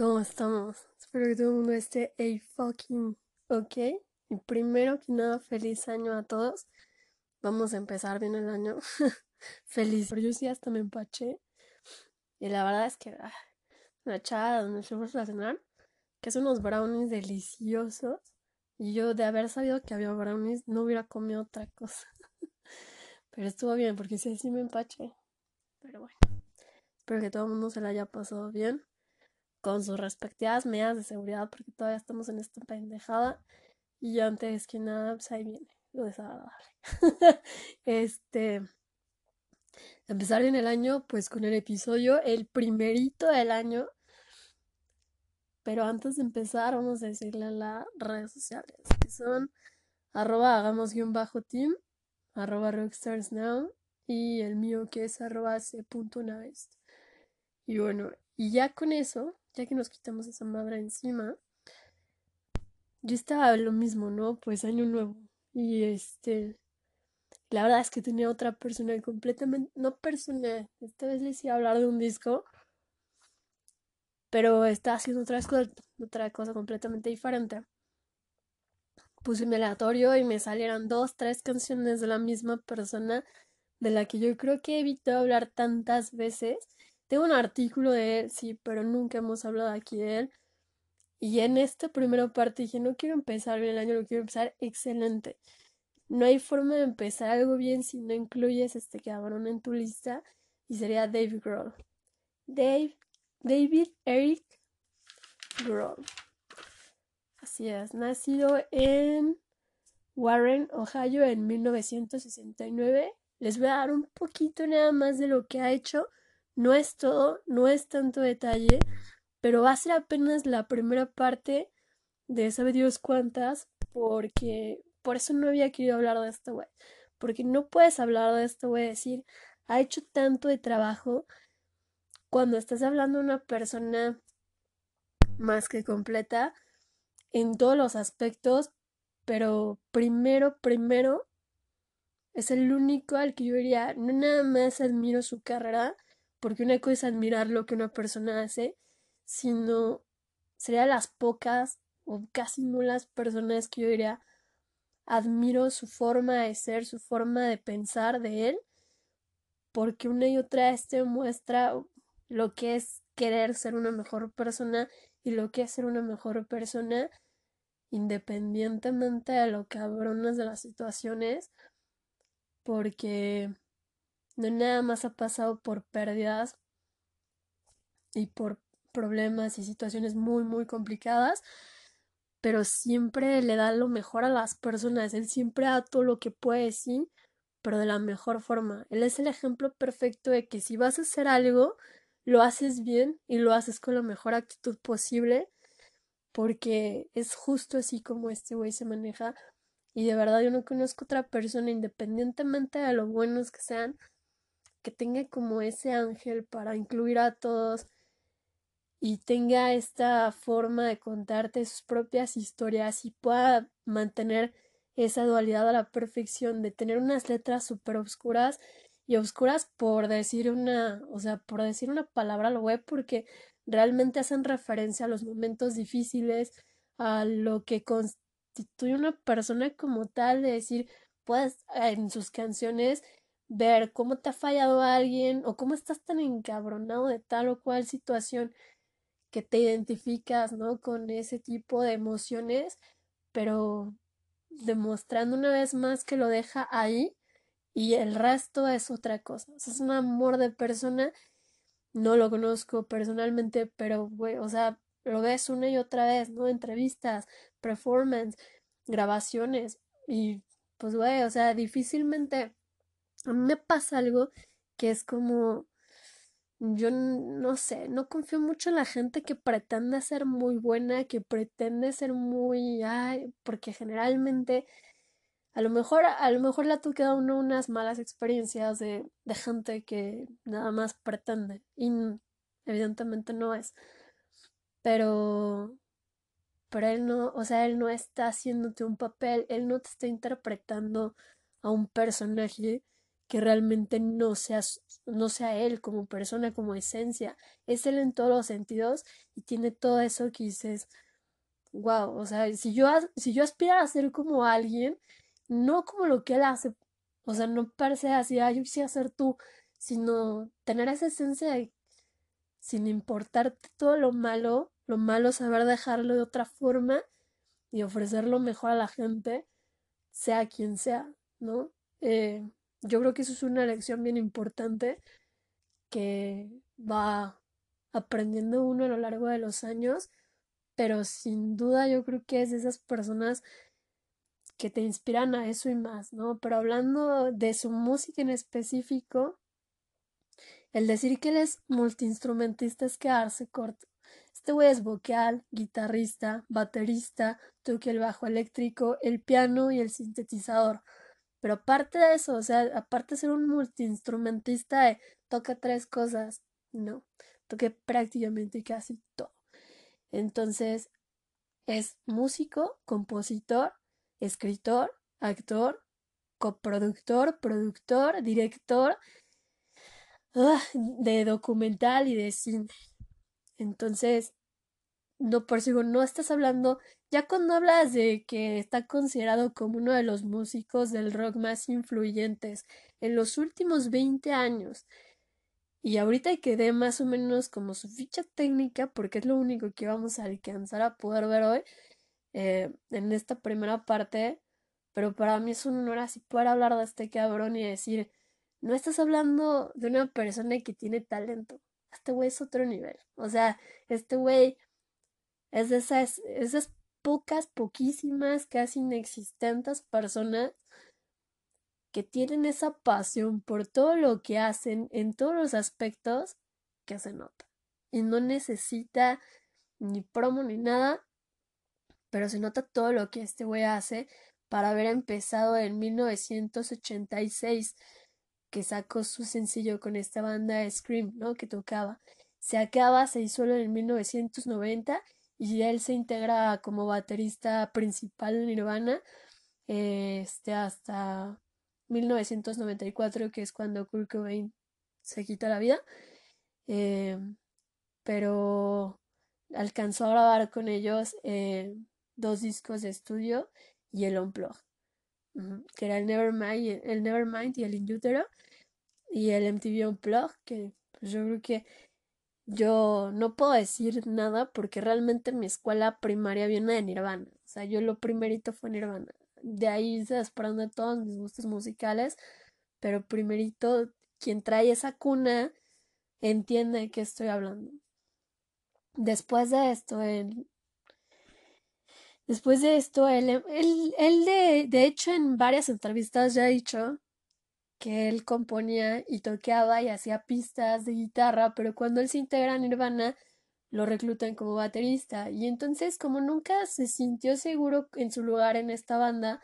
¿Cómo estamos? Espero que todo el mundo esté a fucking ok. Y primero que nada, feliz año a todos. Vamos a empezar bien el año. feliz. Pero yo sí hasta me empaché. Y la verdad es que ah, una chava donde fuimos a cenar, que son unos brownies deliciosos. Y yo de haber sabido que había brownies, no hubiera comido otra cosa. Pero estuvo bien, porque sí, sí me empaché. Pero bueno. Espero que todo el mundo se la haya pasado bien con sus respectivas medidas de seguridad, porque todavía estamos en esta pendejada. Y antes que nada, pues ahí viene lo desagradable. este. Empezar bien el año, pues con el episodio, el primerito del año. Pero antes de empezar, vamos a decirle a las redes sociales, que son arroba hagamos guion bajo team, arroba rockstarsnow, y el mío que es arroba c.navest. Y bueno, y ya con eso, ya que nos quitamos esa madre encima, yo estaba lo mismo, ¿no? Pues año nuevo. Y este, la verdad es que tenía otra persona completamente, no personal, esta vez les iba a hablar de un disco, pero estaba haciendo otra cosa, otra cosa completamente diferente. Puse mi aleatorio y me salieron dos, tres canciones de la misma persona de la que yo creo que he hablar tantas veces tengo un artículo de él, sí, pero nunca hemos hablado aquí de él. Y en esta primera parte dije, no quiero empezar bien el año, lo quiero empezar excelente. No hay forma de empezar algo bien si no incluyes este cabrón en tu lista. Y sería Dave Grohl. Dave, David Eric Grohl. Así es, nacido en Warren, Ohio en 1969. Les voy a dar un poquito nada más de lo que ha hecho no es todo, no es tanto detalle, pero va a ser apenas la primera parte de sabe Dios cuántas, porque por eso no había querido hablar de este güey. Porque no puedes hablar de este güey, decir, ha hecho tanto de trabajo cuando estás hablando de una persona más que completa en todos los aspectos, pero primero, primero, es el único al que yo diría, no nada más admiro su carrera, porque una cosa es admirar lo que una persona hace, sino sería las pocas o casi nulas personas que yo diría admiro su forma de ser, su forma de pensar de él, porque una y otra vez te muestra lo que es querer ser una mejor persona y lo que es ser una mejor persona independientemente de lo cabronas de las situaciones, porque no nada más ha pasado por pérdidas y por problemas y situaciones muy, muy complicadas, pero siempre le da lo mejor a las personas, él siempre da todo lo que puede, sí, pero de la mejor forma. Él es el ejemplo perfecto de que si vas a hacer algo, lo haces bien y lo haces con la mejor actitud posible, porque es justo así como este güey se maneja. Y de verdad yo no conozco otra persona, independientemente de lo buenos que sean, que tenga como ese ángel para incluir a todos y tenga esta forma de contarte sus propias historias y pueda mantener esa dualidad a la perfección de tener unas letras súper oscuras y oscuras por decir una, o sea, por decir una palabra lo web porque realmente hacen referencia a los momentos difíciles, a lo que constituye una persona como tal, de decir, pues en sus canciones ver cómo te ha fallado alguien o cómo estás tan encabronado de tal o cual situación que te identificas, ¿no? Con ese tipo de emociones, pero demostrando una vez más que lo deja ahí y el resto es otra cosa. es un amor de persona. No lo conozco personalmente, pero, güey, o sea, lo ves una y otra vez, ¿no? Entrevistas, performance, grabaciones y, pues, güey, o sea, difícilmente a mí me pasa algo que es como, yo no sé, no confío mucho en la gente que pretende ser muy buena, que pretende ser muy, ay, porque generalmente a lo mejor, a lo mejor le ha tocado uno unas malas experiencias de, de gente que nada más pretende y evidentemente no es. Pero, pero él no, o sea, él no está haciéndote un papel, él no te está interpretando a un personaje que realmente no sea, no sea él como persona, como esencia. Es él en todos los sentidos y tiene todo eso que dices, wow, o sea, si yo, si yo a ser como alguien, no como lo que él hace, o sea, no parece así, ah, yo quisiera ser tú, sino tener esa esencia de, sin importarte todo lo malo, lo malo saber dejarlo de otra forma y ofrecer lo mejor a la gente, sea quien sea, ¿no? Eh, yo creo que eso es una lección bien importante que va aprendiendo uno a lo largo de los años, pero sin duda yo creo que es de esas personas que te inspiran a eso y más, ¿no? Pero hablando de su música en específico, el decir que él es multiinstrumentista es quedarse corto. Este güey es vocal, guitarrista, baterista, toca el bajo eléctrico, el piano y el sintetizador. Pero aparte de eso, o sea, aparte de ser un multiinstrumentista, toca tres cosas. No, toca prácticamente casi todo. Entonces, es músico, compositor, escritor, actor, coproductor, productor, director ah, de documental y de cine. Entonces, no por si no estás hablando, ya cuando hablas de que está considerado como uno de los músicos del rock más influyentes en los últimos 20 años, y ahorita que dé más o menos como su ficha técnica, porque es lo único que vamos a alcanzar a poder ver hoy eh, en esta primera parte, pero para mí es un honor así poder hablar de este cabrón y decir, no estás hablando de una persona que tiene talento, este güey es otro nivel, o sea, este güey es de esas, pocas, poquísimas, casi inexistentes personas que tienen esa pasión por todo lo que hacen en todos los aspectos que se nota. Y no necesita ni promo ni nada, pero se nota todo lo que este güey hace para haber empezado en 1986 que sacó su sencillo con esta banda Scream, ¿no? Que tocaba. Se acaba, se disuelve en 1990 y él se integra como baterista principal en Nirvana este, hasta 1994, que es cuando Kurt Cobain se quita la vida. Eh, pero alcanzó a grabar con ellos eh, dos discos de estudio y el Unplug, que era el Nevermind, el Nevermind y el In Utero, y el MTV Unplug, que pues, yo creo que yo no puedo decir nada porque realmente mi escuela primaria viene de Nirvana. O sea, yo lo primerito fue Nirvana. De ahí se desprende todos mis gustos musicales. Pero primerito, quien trae esa cuna entiende de qué estoy hablando. Después de esto, él. Después de esto, él, de, de hecho en varias entrevistas ya ha dicho que él componía y toqueaba y hacía pistas de guitarra, pero cuando él se integra en Nirvana lo reclutan como baterista. Y entonces como nunca se sintió seguro en su lugar en esta banda,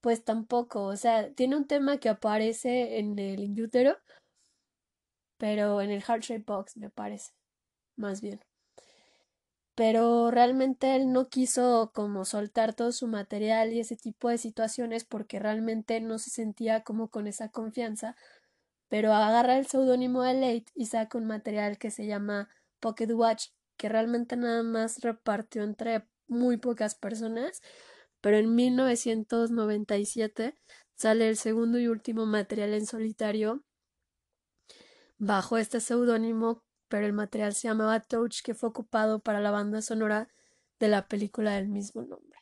pues tampoco, o sea, tiene un tema que aparece en el Inútero, pero en el Heart Shape Box me parece, más bien pero realmente él no quiso como soltar todo su material y ese tipo de situaciones porque realmente no se sentía como con esa confianza, pero agarra el seudónimo de Late y saca un material que se llama Pocket Watch, que realmente nada más repartió entre muy pocas personas, pero en 1997 sale el segundo y último material en solitario bajo este seudónimo pero el material se llamaba Touch, que fue ocupado para la banda sonora de la película del mismo nombre.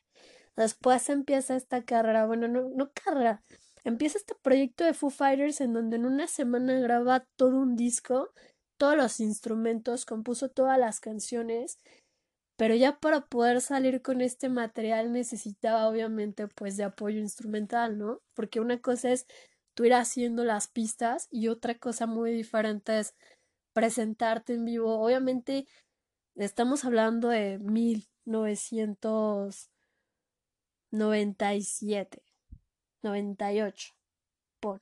Después empieza esta carrera, bueno, no, no carrera, empieza este proyecto de Foo Fighters en donde en una semana graba todo un disco, todos los instrumentos, compuso todas las canciones, pero ya para poder salir con este material necesitaba obviamente pues de apoyo instrumental, ¿no? Porque una cosa es tú ir haciendo las pistas y otra cosa muy diferente es presentarte en vivo. Obviamente estamos hablando de 1997, 98, por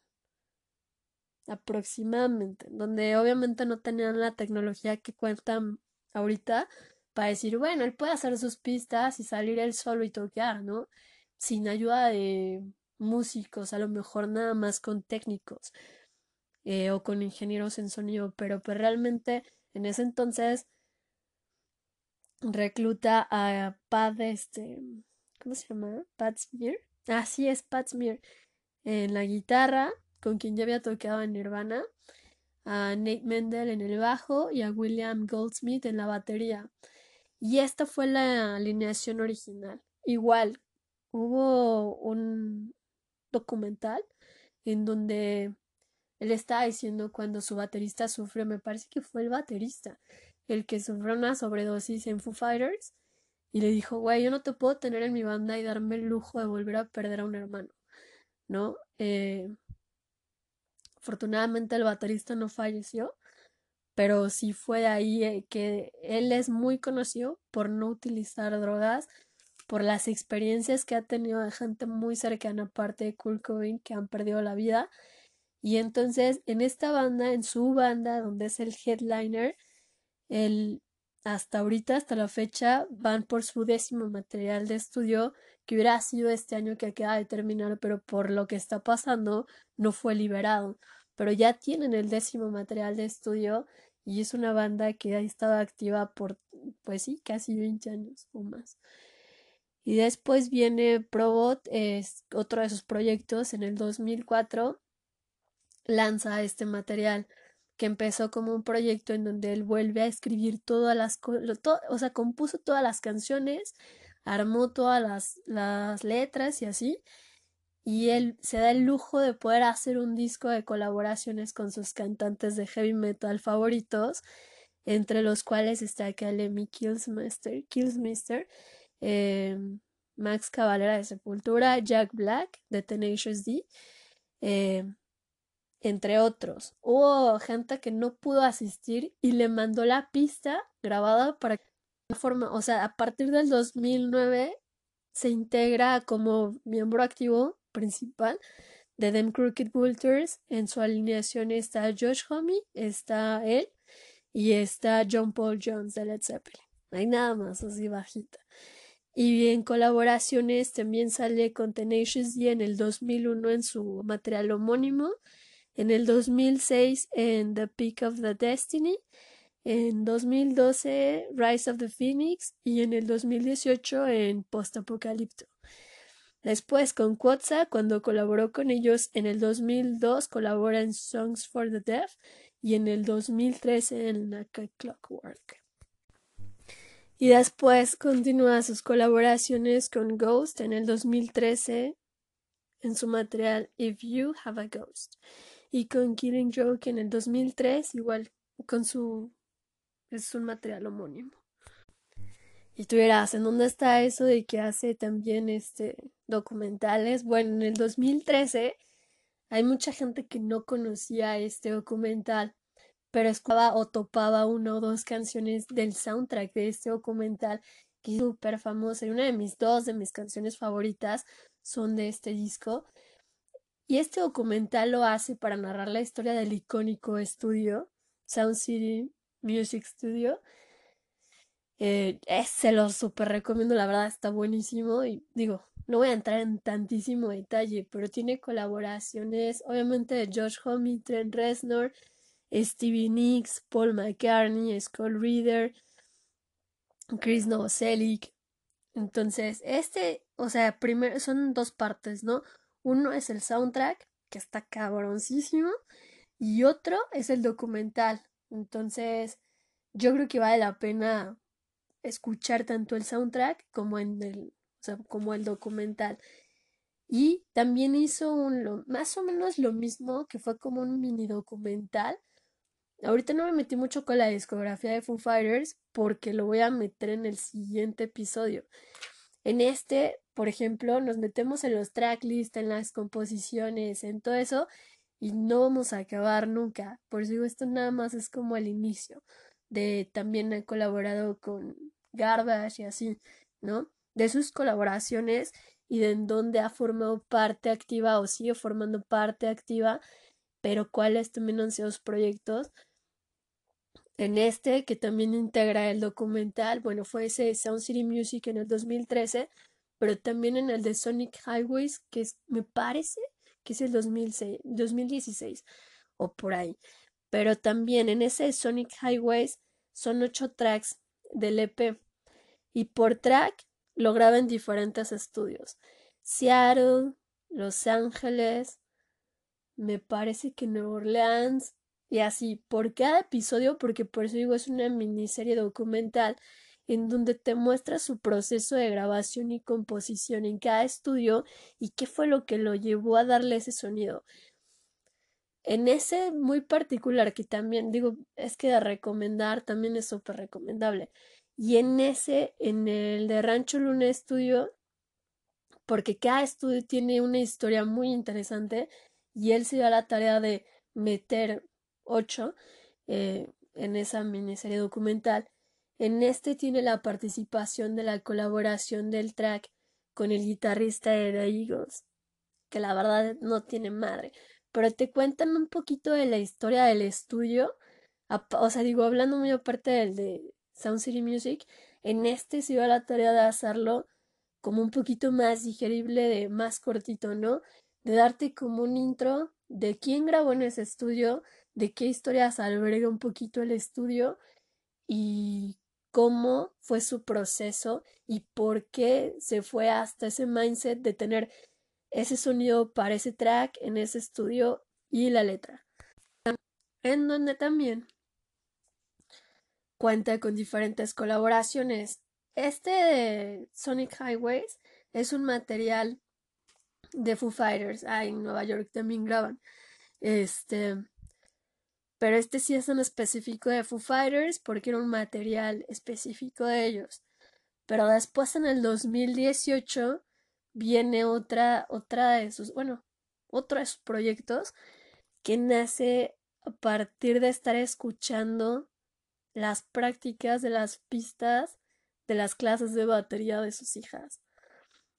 aproximadamente, donde obviamente no tenían la tecnología que cuentan ahorita para decir, bueno, él puede hacer sus pistas y salir él solo y toquear, ¿no? Sin ayuda de músicos, a lo mejor nada más con técnicos eh, o con ingenieros en sonido, pero pues realmente en ese entonces recluta a Pat, este, ¿cómo se llama? Pat Smear. Así es, Pat Smear en la guitarra, con quien ya había tocado en Nirvana, a Nate Mendel en el bajo y a William Goldsmith en la batería. Y esta fue la alineación original. Igual, hubo un documental en donde él estaba diciendo cuando su baterista sufrió, me parece que fue el baterista, el que sufrió una sobredosis en Foo Fighters y le dijo, güey, yo no te puedo tener en mi banda y darme el lujo de volver a perder a un hermano, ¿no? Eh, afortunadamente el baterista no falleció, pero sí fue ahí eh, que él es muy conocido por no utilizar drogas, por las experiencias que ha tenido de gente muy cercana, aparte de Kurt Cobain, que han perdido la vida. Y entonces en esta banda, en su banda, donde es el headliner, él hasta ahorita, hasta la fecha, van por su décimo material de estudio, que hubiera sido este año que acaba de terminar, pero por lo que está pasando, no fue liberado. Pero ya tienen el décimo material de estudio y es una banda que ha estado activa por, pues sí, casi 20 años o más. Y después viene Probot, es otro de sus proyectos en el 2004, lanza este material que empezó como un proyecto en donde él vuelve a escribir todas las cosas, o sea, compuso todas las canciones, armó todas las, las letras y así, y él se da el lujo de poder hacer un disco de colaboraciones con sus cantantes de heavy metal favoritos, entre los cuales está Kalemi Killsmaster, Killsmaster eh, Max Cavalera de Sepultura, Jack Black de Tenacious D, eh, entre otros. Hubo gente que no pudo asistir y le mandó la pista grabada para que forma, o sea, a partir del 2009 se integra como miembro activo principal de Them Crooked Vultures. En su alineación está Josh Homme, está él y está John Paul Jones de Led Zeppelin. No hay nada más así bajita. Y en colaboraciones también sale con Tenacious D en el 2001 en su material homónimo en el 2006 en The Peak of the Destiny, en 2012 Rise of the Phoenix y en el 2018 en Post Apocalipto. Después con Quotza, cuando colaboró con ellos en el 2002, colabora en Songs for the Deaf y en el 2013 en Naka Clockwork. Y después continúa sus colaboraciones con Ghost en el 2013 en su material If You Have a Ghost y con Killing Joke en el 2003, igual con su... es un material homónimo. Y tú dirás, ¿en dónde está eso de que hace también este documentales? Bueno, en el 2013 hay mucha gente que no conocía este documental, pero escuchaba o topaba una o dos canciones del soundtrack de este documental que es súper famoso y una de mis dos de mis canciones favoritas son de este disco y este documental lo hace para narrar la historia del icónico estudio, Sound City Music Studio. Eh, se lo súper recomiendo, la verdad está buenísimo y digo, no voy a entrar en tantísimo detalle, pero tiene colaboraciones obviamente de Josh Homme, Trent Reznor, Stevie Nicks, Paul McCartney, Scott Reader, Chris Novoselic. Entonces, este, o sea, primero son dos partes, ¿no? Uno es el soundtrack, que está cabroncísimo, y otro es el documental. Entonces, yo creo que vale la pena escuchar tanto el soundtrack como en el, como el documental. Y también hizo un, más o menos lo mismo, que fue como un mini documental. Ahorita no me metí mucho con la discografía de Foo Fighters porque lo voy a meter en el siguiente episodio. En este, por ejemplo, nos metemos en los tracklists, en las composiciones, en todo eso, y no vamos a acabar nunca. Por eso digo, esto nada más es como el inicio. De también he colaborado con Garbage y así, ¿no? De sus colaboraciones y de en dónde ha formado parte activa o sigue formando parte activa, pero cuáles también han sido sus proyectos en este, que también integra el documental, bueno, fue ese Sound City Music en el 2013, pero también en el de Sonic Highways, que es, me parece que es el 2006, 2016 o por ahí. Pero también en ese Sonic Highways son ocho tracks del EP y por track lo graba en diferentes estudios. Seattle, Los Ángeles, me parece que Nueva Orleans y así por cada episodio, porque por eso digo es una miniserie documental en donde te muestra su proceso de grabación y composición en cada estudio y qué fue lo que lo llevó a darle ese sonido. En ese muy particular, que también digo, es que de recomendar también es súper recomendable. Y en ese, en el de Rancho Luna Estudio, porque cada estudio tiene una historia muy interesante y él se dio la tarea de meter ocho eh, en esa miniserie documental en este tiene la participación de la colaboración del track con el guitarrista de The Eagles, que la verdad no tiene madre, pero te cuentan un poquito de la historia del estudio, o sea, digo, hablando muy aparte del de Sound City Music, en este se iba la tarea de hacerlo como un poquito más digerible, de más cortito, ¿no? De darte como un intro de quién grabó en ese estudio, de qué historias alberga un poquito el estudio y cómo fue su proceso y por qué se fue hasta ese mindset de tener ese sonido para ese track en ese estudio y la letra. En donde también cuenta con diferentes colaboraciones. Este de Sonic Highways es un material de Foo Fighters. Ah, en Nueva York también graban. Este pero este sí es un específico de Foo Fighters porque era un material específico de ellos. Pero después en el 2018 viene otra, otra de sus, bueno, otro de sus proyectos que nace a partir de estar escuchando las prácticas de las pistas de las clases de batería de sus hijas.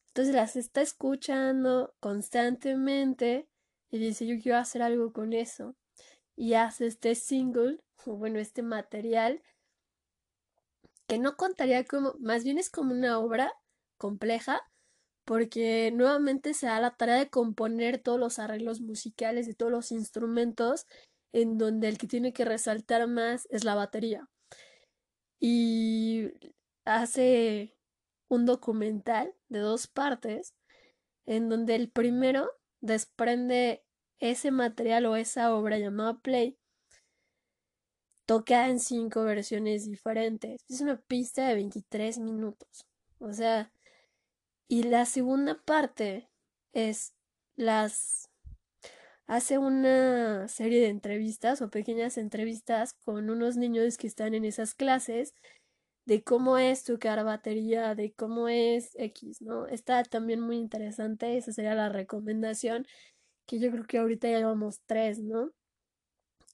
Entonces las está escuchando constantemente y dice yo quiero hacer algo con eso y hace este single, o bueno, este material, que no contaría como, más bien es como una obra compleja, porque nuevamente se da la tarea de componer todos los arreglos musicales de todos los instrumentos, en donde el que tiene que resaltar más es la batería. Y hace un documental de dos partes, en donde el primero desprende ese material o esa obra llamada Play toca en cinco versiones diferentes. Es una pista de 23 minutos. O sea, y la segunda parte es las hace una serie de entrevistas o pequeñas entrevistas con unos niños que están en esas clases de cómo es tocar batería, de cómo es X, ¿no? Está también muy interesante, esa sería la recomendación que yo creo que ahorita ya llevamos tres, ¿no?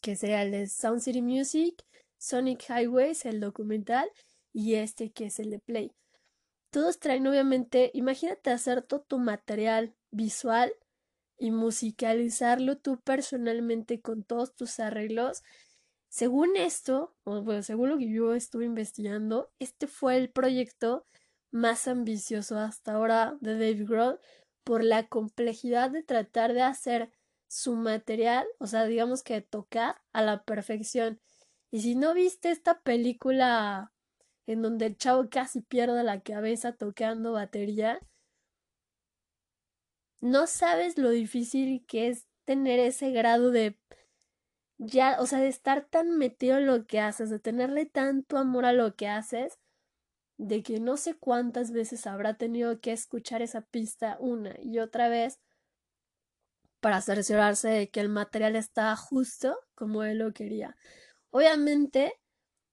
Que sería el de Sound City Music, Sonic Highways, el documental, y este que es el de Play. Todos traen obviamente, imagínate hacer todo tu material visual y musicalizarlo tú personalmente con todos tus arreglos. Según esto, o bueno, según lo que yo estuve investigando, este fue el proyecto más ambicioso hasta ahora de Dave Grohl por la complejidad de tratar de hacer su material, o sea, digamos que tocar a la perfección. Y si no viste esta película en donde el chavo casi pierde la cabeza tocando batería, no sabes lo difícil que es tener ese grado de ya, o sea, de estar tan metido en lo que haces, de tenerle tanto amor a lo que haces, de que no sé cuántas veces habrá tenido que escuchar esa pista una y otra vez para cerciorarse de que el material estaba justo como él lo quería. Obviamente,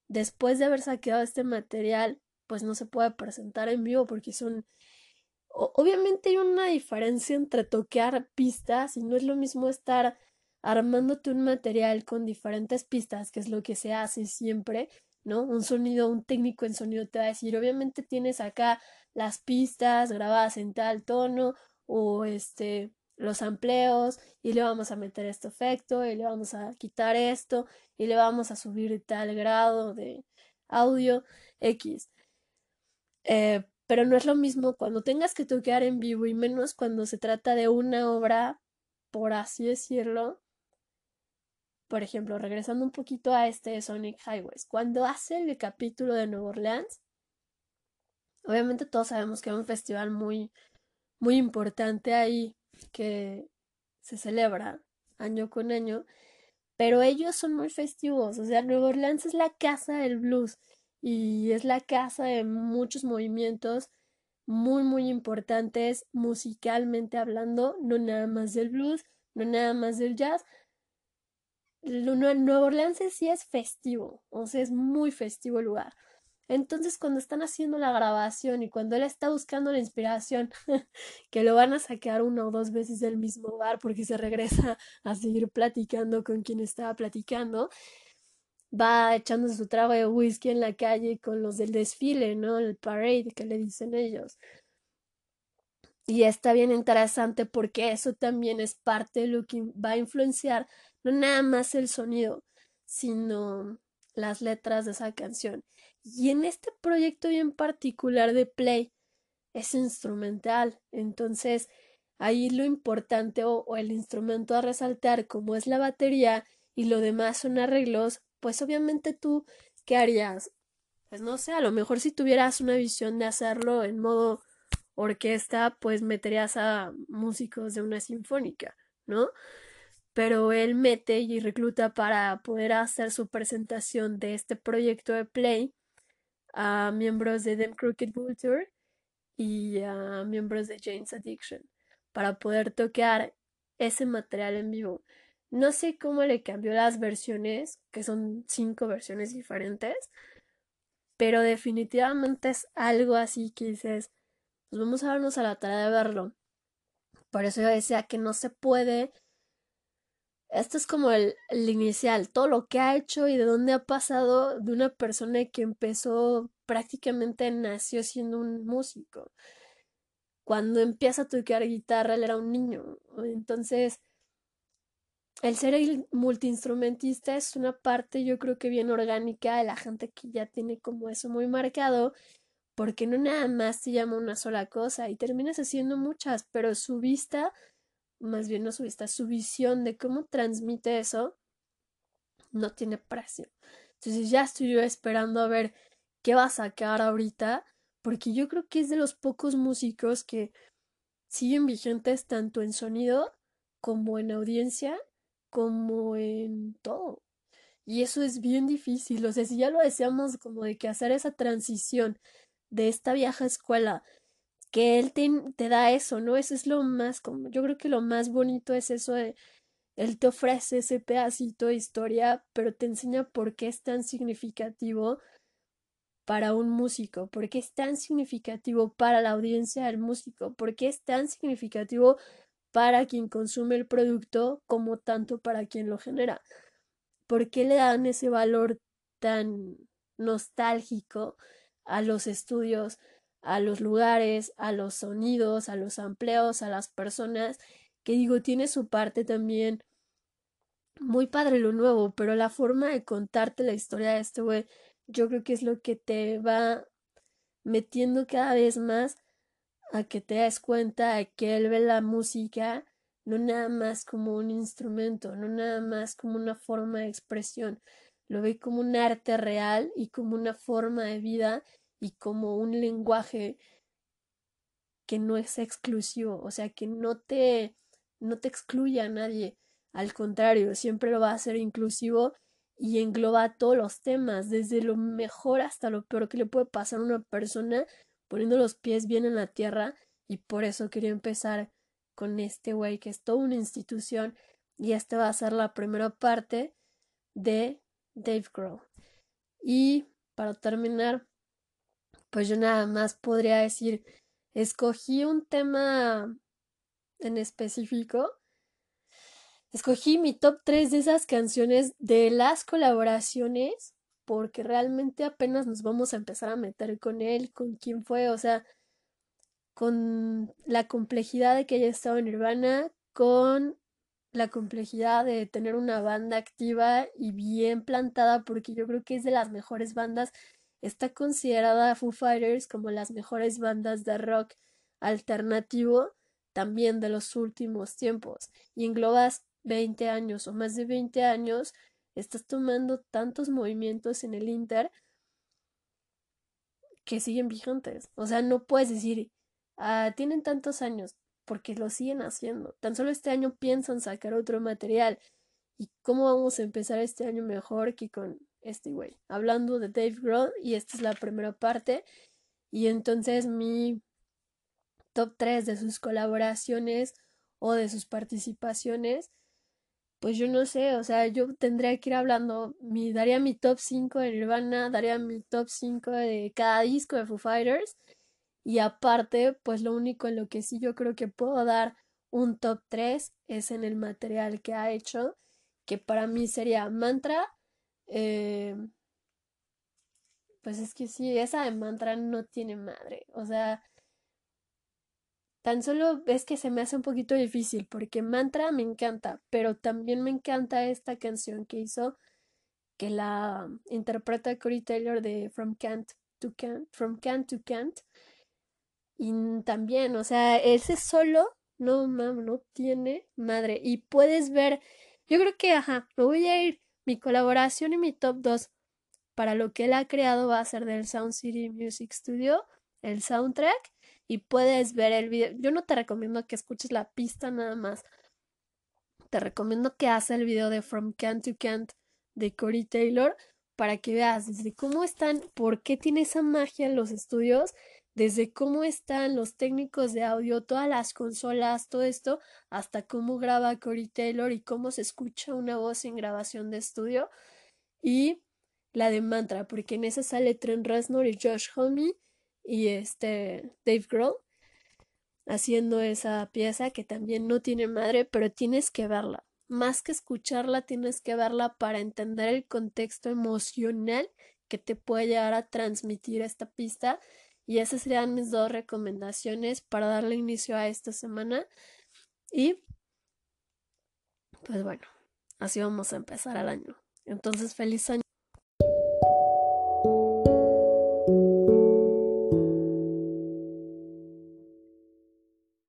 después de haber saqueado este material, pues no se puede presentar en vivo porque son... Obviamente hay una diferencia entre toquear pistas y no es lo mismo estar armándote un material con diferentes pistas, que es lo que se hace siempre, ¿no? Un sonido, un técnico en sonido te va a decir, obviamente tienes acá las pistas grabadas en tal tono o este los amplios y le vamos a meter este efecto y le vamos a quitar esto y le vamos a subir tal grado de audio X. Eh, pero no es lo mismo cuando tengas que tocar en vivo y menos cuando se trata de una obra, por así decirlo. Por ejemplo, regresando un poquito a este Sonic Highways, cuando hace el capítulo de Nueva Orleans, obviamente todos sabemos que es un festival muy, muy importante ahí que se celebra año con año, pero ellos son muy festivos, o sea, Nueva Orleans es la casa del blues y es la casa de muchos movimientos muy, muy importantes musicalmente hablando, no nada más del blues, no nada más del jazz. Nueva Orleans sí es festivo, o sea, es muy festivo el lugar. Entonces, cuando están haciendo la grabación y cuando él está buscando la inspiración, que lo van a sacar una o dos veces del mismo bar porque se regresa a seguir platicando con quien estaba platicando, va echándose su trago de whisky en la calle con los del desfile, ¿no? El parade que le dicen ellos. Y está bien interesante porque eso también es parte de lo que va a influenciar no nada más el sonido, sino las letras de esa canción. Y en este proyecto bien particular de Play es instrumental. Entonces, ahí lo importante o, o, el instrumento a resaltar, como es la batería y lo demás son arreglos, pues obviamente tú, ¿qué harías? Pues no sé, a lo mejor si tuvieras una visión de hacerlo en modo orquesta, pues meterías a músicos de una sinfónica, ¿no? Pero él mete y recluta para poder hacer su presentación de este proyecto de Play a miembros de Them Crooked Vulture y a miembros de Jane's Addiction para poder tocar ese material en vivo. No sé cómo le cambió las versiones, que son cinco versiones diferentes, pero definitivamente es algo así que dices, pues vamos a darnos a la tarea de verlo. Por eso yo decía que no se puede. Esto es como el, el inicial, todo lo que ha hecho y de dónde ha pasado de una persona que empezó prácticamente nació siendo un músico. Cuando empieza a tocar guitarra, él era un niño. Entonces, el ser multiinstrumentista es una parte yo creo que bien orgánica de la gente que ya tiene como eso muy marcado, porque no nada más se llama una sola cosa y terminas haciendo muchas, pero su vista, más bien no su vista, su visión de cómo transmite eso, no tiene precio. Entonces ya estoy yo esperando a ver qué va a sacar ahorita, porque yo creo que es de los pocos músicos que siguen vigentes tanto en sonido como en audiencia como en todo. Y eso es bien difícil. O sea, si ya lo deseamos como de que hacer esa transición de esta vieja escuela, que él te, te da eso, ¿no? Eso es lo más, como, yo creo que lo más bonito es eso de, él te ofrece ese pedacito de historia, pero te enseña por qué es tan significativo para un músico, por qué es tan significativo para la audiencia del músico, por qué es tan significativo para quien consume el producto como tanto para quien lo genera. ¿Por qué le dan ese valor tan nostálgico a los estudios, a los lugares, a los sonidos, a los empleos, a las personas? Que digo, tiene su parte también muy padre lo nuevo, pero la forma de contarte la historia de este güey, yo creo que es lo que te va metiendo cada vez más a que te des cuenta de que él ve la música no nada más como un instrumento, no nada más como una forma de expresión, lo ve como un arte real y como una forma de vida y como un lenguaje que no es exclusivo, o sea, que no te no te excluye a nadie, al contrario, siempre lo va a hacer inclusivo y engloba todos los temas, desde lo mejor hasta lo peor que le puede pasar a una persona poniendo los pies bien en la tierra y por eso quería empezar con este güey que es toda una institución y esta va a ser la primera parte de Dave Grohl. Y para terminar, pues yo nada más podría decir, escogí un tema en específico. Escogí mi top 3 de esas canciones de las colaboraciones porque realmente apenas nos vamos a empezar a meter con él, con quién fue, o sea, con la complejidad de que haya estado en Nirvana, con la complejidad de tener una banda activa y bien plantada, porque yo creo que es de las mejores bandas está considerada Foo Fighters como las mejores bandas de rock alternativo también de los últimos tiempos y englobas 20 años o más de 20 años, estás tomando tantos movimientos en el Inter que siguen vigentes. O sea, no puedes decir, ah, tienen tantos años, porque lo siguen haciendo. Tan solo este año piensan sacar otro material. ¿Y cómo vamos a empezar este año mejor que con este güey? Hablando de Dave Grohl, y esta es la primera parte. Y entonces mi top 3 de sus colaboraciones o de sus participaciones, pues yo no sé, o sea, yo tendría que ir hablando, mi, daría mi top 5 de Nirvana, daría mi top 5 de cada disco de Foo Fighters, y aparte, pues lo único en lo que sí yo creo que puedo dar un top 3 es en el material que ha hecho, que para mí sería Mantra, eh, pues es que sí, esa de Mantra no tiene madre, o sea, Tan solo es que se me hace un poquito difícil porque Mantra me encanta, pero también me encanta esta canción que hizo que la interpreta Corey Taylor de From Kant to Kant, From Kant to Kant. Y también, o sea, ese solo, no mam, no tiene madre. Y puedes ver, yo creo que, ajá, me voy a ir, mi colaboración y mi top 2 para lo que él ha creado va a ser del Sound City Music Studio, el soundtrack y puedes ver el video. Yo no te recomiendo que escuches la pista nada más. Te recomiendo que hagas el video de From Kant to Kant de Corey Taylor para que veas desde cómo están, por qué tiene esa magia en los estudios, desde cómo están los técnicos de audio, todas las consolas, todo esto, hasta cómo graba Corey Taylor y cómo se escucha una voz en grabación de estudio. Y la de Mantra, porque en esa sale Trent Reznor y Josh Homme y este Dave Grohl haciendo esa pieza que también no tiene madre, pero tienes que verla. Más que escucharla, tienes que verla para entender el contexto emocional que te puede llegar a transmitir esta pista. Y esas serían mis dos recomendaciones para darle inicio a esta semana. Y pues bueno, así vamos a empezar el año. Entonces, feliz año.